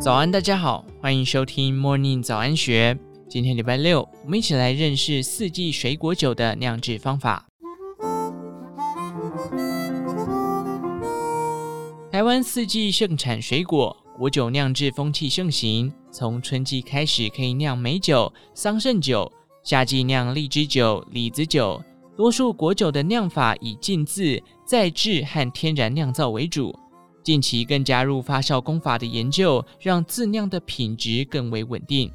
早安，大家好，欢迎收听 Morning 早安学。今天礼拜六，我们一起来认识四季水果酒的酿制方法。台湾四季盛产水果，果酒酿制风气盛行。从春季开始可以酿梅酒、桑葚酒，夏季酿荔枝酒、李子酒。多数果酒的酿法以浸渍、再制和天然酿造为主。近期更加入发酵工法的研究，让自酿的品质更为稳定。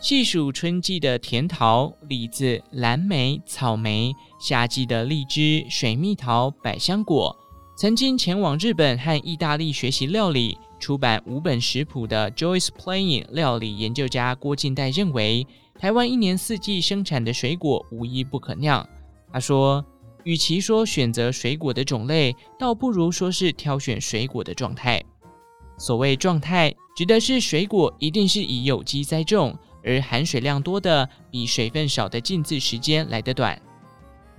细数春季的甜桃、李子、蓝莓、草莓；夏季的荔枝、水蜜桃、百香果。曾经前往日本和意大利学习料理，出版五本食谱的 Joyce Playing 料理研究家郭晋代认为，台湾一年四季生产的水果无一不可酿。他说，与其说选择水果的种类，倒不如说是挑选水果的状态。所谓状态，指的是水果一定是以有机栽种。而含水量多的比水分少的浸渍时间来得短。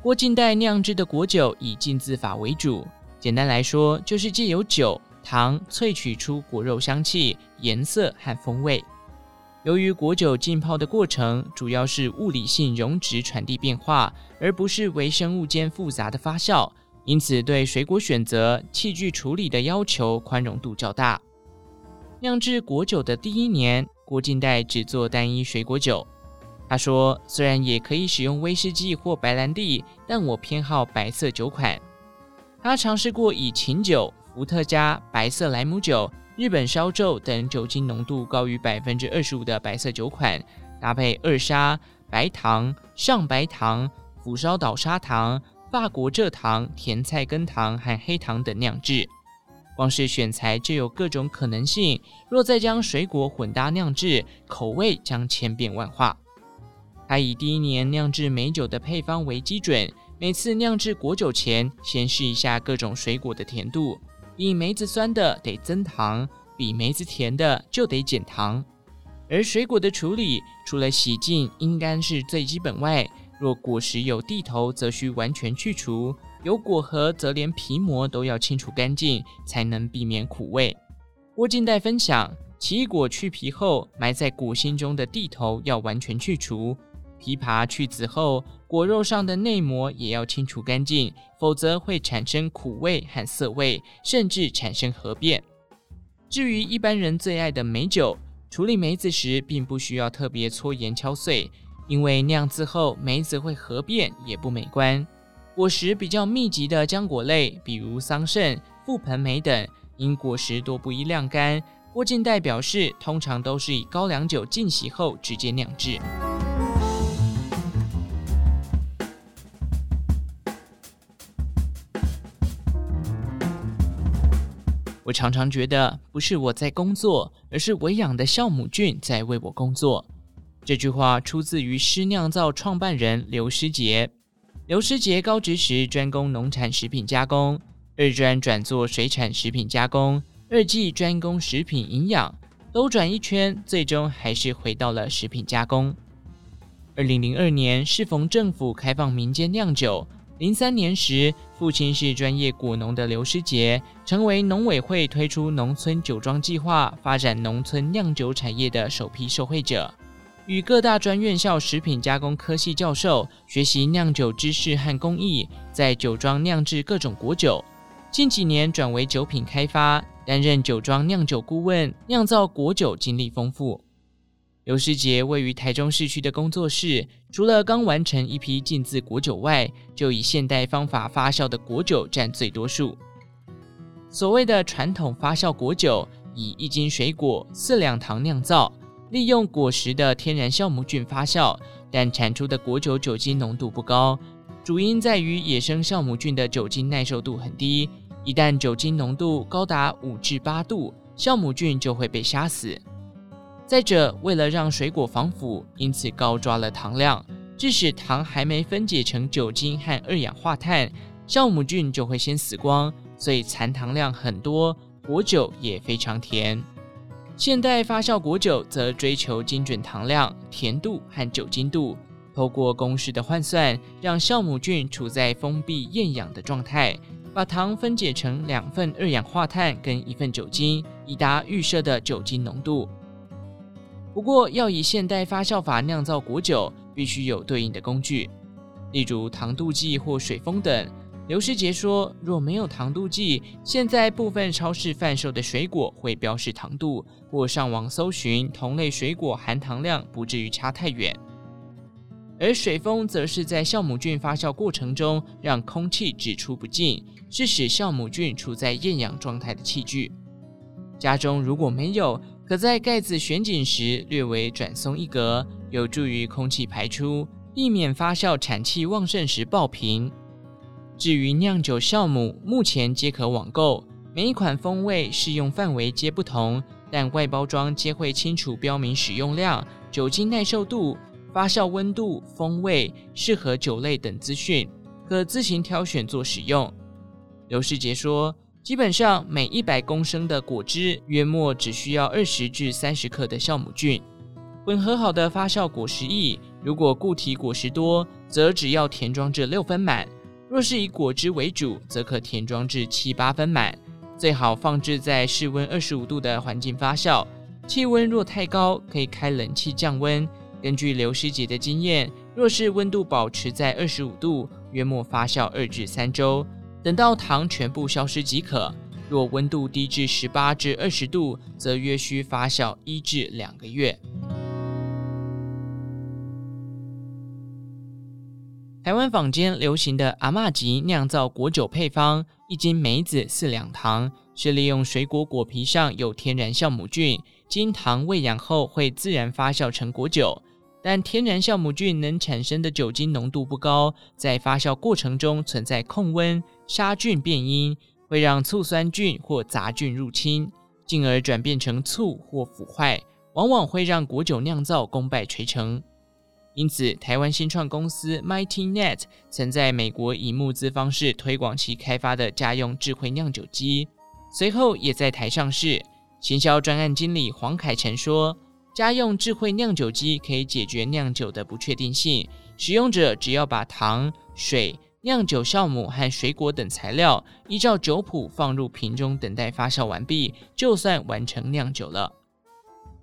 郭晋代酿制的果酒以浸渍法为主，简单来说就是借由酒、糖萃取出果肉香气、颜色和风味。由于果酒浸泡的过程主要是物理性溶质传递变化，而不是微生物间复杂的发酵，因此对水果选择、器具处理的要求宽容度较大。酿制果酒的第一年，郭晋代只做单一水果酒。他说：“虽然也可以使用威士忌或白兰地，但我偏好白色酒款。”他尝试过以琴酒、伏特加、白色莱姆酒、日本烧酎等酒精浓度高于百分之二十五的白色酒款，搭配二砂、白糖、上白糖、釜烧岛砂糖、法国蔗糖、甜菜根糖和黑糖等酿制。光是选材就有各种可能性，若再将水果混搭酿制，口味将千变万化。他以第一年酿制美酒的配方为基准，每次酿制果酒前，先试一下各种水果的甜度，比梅子酸的得增糖，比梅子甜的就得减糖。而水果的处理，除了洗净、应干是最基本外，若果实有蒂头，则需完全去除。有果核，则连皮膜都要清除干净，才能避免苦味。郭晋代分享，奇异果去皮后，埋在果心中的蒂头要完全去除；枇杷去籽后，果肉上的内膜也要清除干净，否则会产生苦味和涩味，甚至产生核变。至于一般人最爱的梅酒，处理梅子时并不需要特别搓盐敲碎，因为酿制后梅子会核变，也不美观。果实比较密集的浆果类，比如桑葚、覆盆梅等，因果实多不易晾干。郭晋代表示，通常都是以高粱酒浸洗后直接酿制。我常常觉得，不是我在工作，而是我养的酵母菌在为我工作。这句话出自于诗酿造创办人刘师杰。刘师杰高职时专攻农产食品加工，二专转做水产食品加工，二技专攻食品营养，兜转一圈，最终还是回到了食品加工。二零零二年适逢政府开放民间酿酒，零三年时，父亲是专业果农的刘师杰，成为农委会推出农村酒庄计划，发展农村酿酒产业的首批受惠者。与各大专院校食品加工科系教授学习酿酒知识和工艺，在酒庄酿制各种果酒。近几年转为酒品开发，担任酒庄酿酒顾问，酿造果酒经历丰富。刘世杰位于台中市区的工作室，除了刚完成一批浸渍果酒外，就以现代方法发酵的果酒占最多数。所谓的传统发酵果酒，以一斤水果四两糖酿造。利用果实的天然酵母菌发酵，但产出的果酒酒精浓度不高，主因在于野生酵母菌的酒精耐受度很低，一旦酒精浓度高达五至八度，酵母菌就会被杀死。再者，为了让水果防腐，因此高抓了糖量，致使糖还没分解成酒精和二氧化碳，酵母菌就会先死光，所以残糖量很多，果酒也非常甜。现代发酵果酒则追求精准糖量、甜度和酒精度，透过公式的换算，让酵母菌处在封闭厌氧的状态，把糖分解成两份二氧化碳跟一份酒精，以达预设的酒精浓度。不过，要以现代发酵法酿造果酒，必须有对应的工具，例如糖度计或水封等。刘师杰说，若没有糖度计，现在部分超市贩售的水果会标示糖度，或上网搜寻同类水果含糖量，不至于差太远。而水封则是在酵母菌发酵过程中，让空气只出不进，是使酵母菌处在厌氧状态的器具。家中如果没有，可在盖子旋紧时略微转松一格，有助于空气排出，避免发酵产气旺盛时爆瓶。至于酿酒酵母，目前皆可网购，每一款风味适用范围皆不同，但外包装皆会清楚标明使用量、酒精耐受度、发酵温度、风味、适合酒类等资讯，可自行挑选做使用。刘世杰说，基本上每一百公升的果汁，约莫只需要二十至三十克的酵母菌。混合好的发酵果实液，如果固体果实多，则只要填装至六分满。若是以果汁为主，则可填装至七八分满，最好放置在室温二十五度的环境发酵。气温若太高，可以开冷气降温。根据刘师姐的经验，若是温度保持在二十五度，约莫发酵二至三周，等到糖全部消失即可。若温度低至十八至二十度，则约需发酵一至两个月。台湾坊间流行的阿嬷级酿造果酒配方，一斤梅子四两糖，是利用水果果皮上有天然酵母菌，经糖喂养后会自然发酵成果酒。但天然酵母菌能产生的酒精浓度不高，在发酵过程中存在控温、杀菌变因，会让醋酸菌或杂菌入侵，进而转变成醋或腐坏，往往会让果酒酿造功败垂成。因此，台湾新创公司 MightyNet 曾在美国以募资方式推广其开发的家用智慧酿酒机，随后也在台上市。行销专案经理黄凯成说：“家用智慧酿酒机可以解决酿酒的不确定性，使用者只要把糖、水、酿酒酵母和水果等材料依照酒谱放入瓶中，等待发酵完毕，就算完成酿酒了。”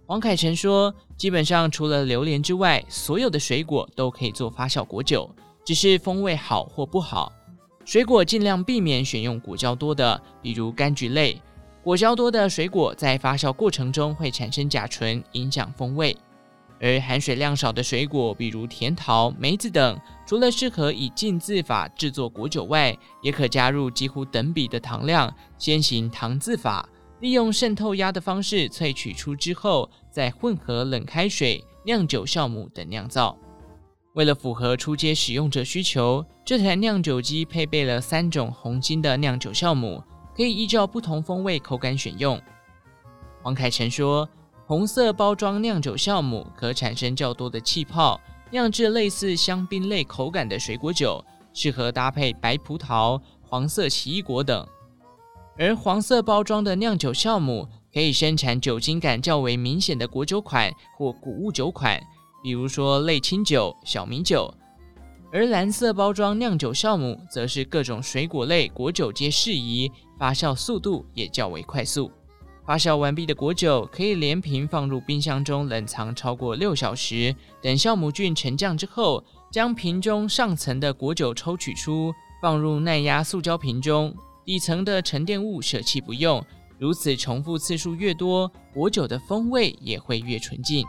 王凯成说：“基本上除了榴莲之外，所有的水果都可以做发酵果酒，只是风味好或不好。水果尽量避免选用果胶多的，比如柑橘类。果胶多的水果在发酵过程中会产生甲醇，影响风味。而含水量少的水果，比如甜桃、梅子等，除了适合以浸渍法制作果酒外，也可加入几乎等比的糖量，先行糖渍法。”利用渗透压的方式萃取出之后，再混合冷开水、酿酒酵母等酿造。为了符合初阶使用者需求，这台酿酒机配备了三种红金的酿酒酵母，可以依照不同风味口感选用。王凯成说，红色包装酿酒酵母可产生较多的气泡，酿制类似香槟类口感的水果酒，适合搭配白葡萄、黄色奇异果等。而黄色包装的酿酒酵母可以生产酒精感较为明显的果酒款或谷物酒款，比如说类清酒、小米酒；而蓝色包装酿酒酵母则是各种水果类果酒皆适宜，发酵速度也较为快速。发酵完毕的果酒可以连瓶放入冰箱中冷藏超过六小时，等酵母菌沉降之后，将瓶中上层的果酒抽取出，放入耐压塑胶瓶中。底层的沉淀物舍弃不用，如此重复次数越多，果酒的风味也会越纯净。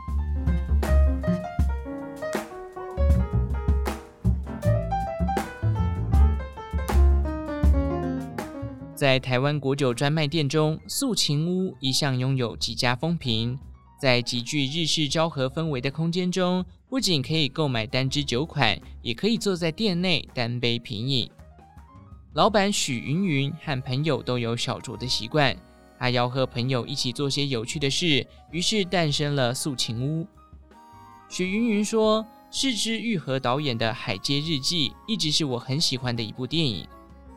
在台湾果酒专卖店中，素琴屋一向拥有极佳风评。在极具日式昭和氛围的空间中，不仅可以购买单支酒款，也可以坐在店内单杯品饮。老板许云云和朋友都有小酌的习惯，他要和朋友一起做些有趣的事，于是诞生了素琴屋。许云云说：“是枝裕和导演的《海街日记》一直是我很喜欢的一部电影，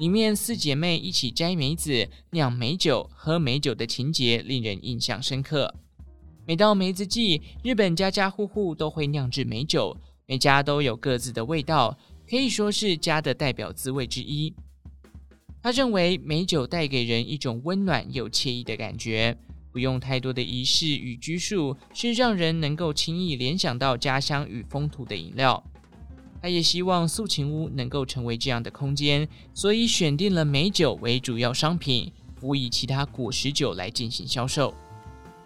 里面四姐妹一起摘梅子、酿梅酒、喝梅酒的情节令人印象深刻。每到梅子季，日本家家户户都会酿制梅酒，每家都有各自的味道，可以说是家的代表滋味之一。他认为美酒带给人一种温暖又惬意的感觉，不用太多的仪式与拘束，是让人能够轻易联想到家乡与风土的饮料。他也希望素琴屋能够成为这样的空间，所以选定了美酒为主要商品，辅以其他果实酒来进行销售。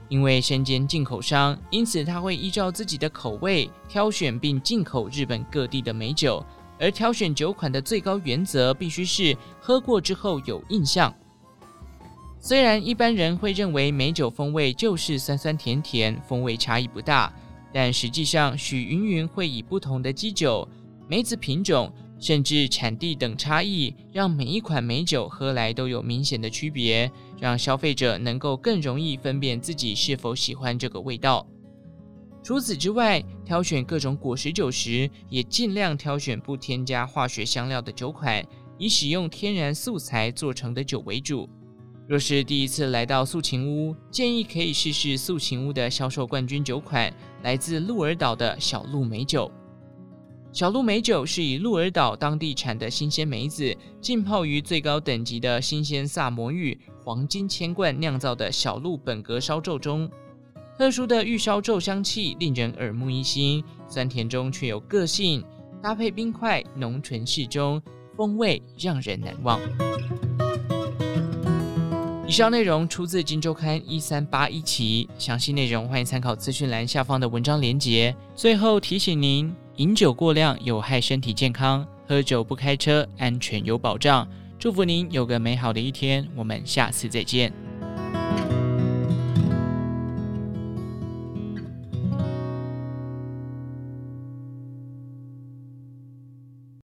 因为身兼进口商，因此他会依照自己的口味挑选并进口日本各地的美酒，而挑选酒款的最高原则必须是喝过之后有印象。虽然一般人会认为美酒风味就是酸酸甜甜，风味差异不大，但实际上许云云会以不同的基酒。梅子品种甚至产地等差异，让每一款美酒喝来都有明显的区别，让消费者能够更容易分辨自己是否喜欢这个味道。除此之外，挑选各种果实酒时，也尽量挑选不添加化学香料的酒款，以使用天然素材做成的酒为主。若是第一次来到素琴屋，建议可以试试素琴屋的销售冠军酒款，来自鹿儿岛的小鹿梅酒。小鹿梅酒是以鹿儿岛当地产的新鲜梅子，浸泡于最高等级的新鲜萨摩玉黄金千贯酿造的小鹿本格烧酎中。特殊的玉烧酎香气令人耳目一新，酸甜中却有个性，搭配冰块浓醇适中，风味让人难忘。以上内容出自《金周刊》一三八一期，详细内容欢迎参考资讯栏下方的文章连结。最后提醒您。饮酒过量有害身体健康，喝酒不开车，安全有保障。祝福您有个美好的一天，我们下次再见。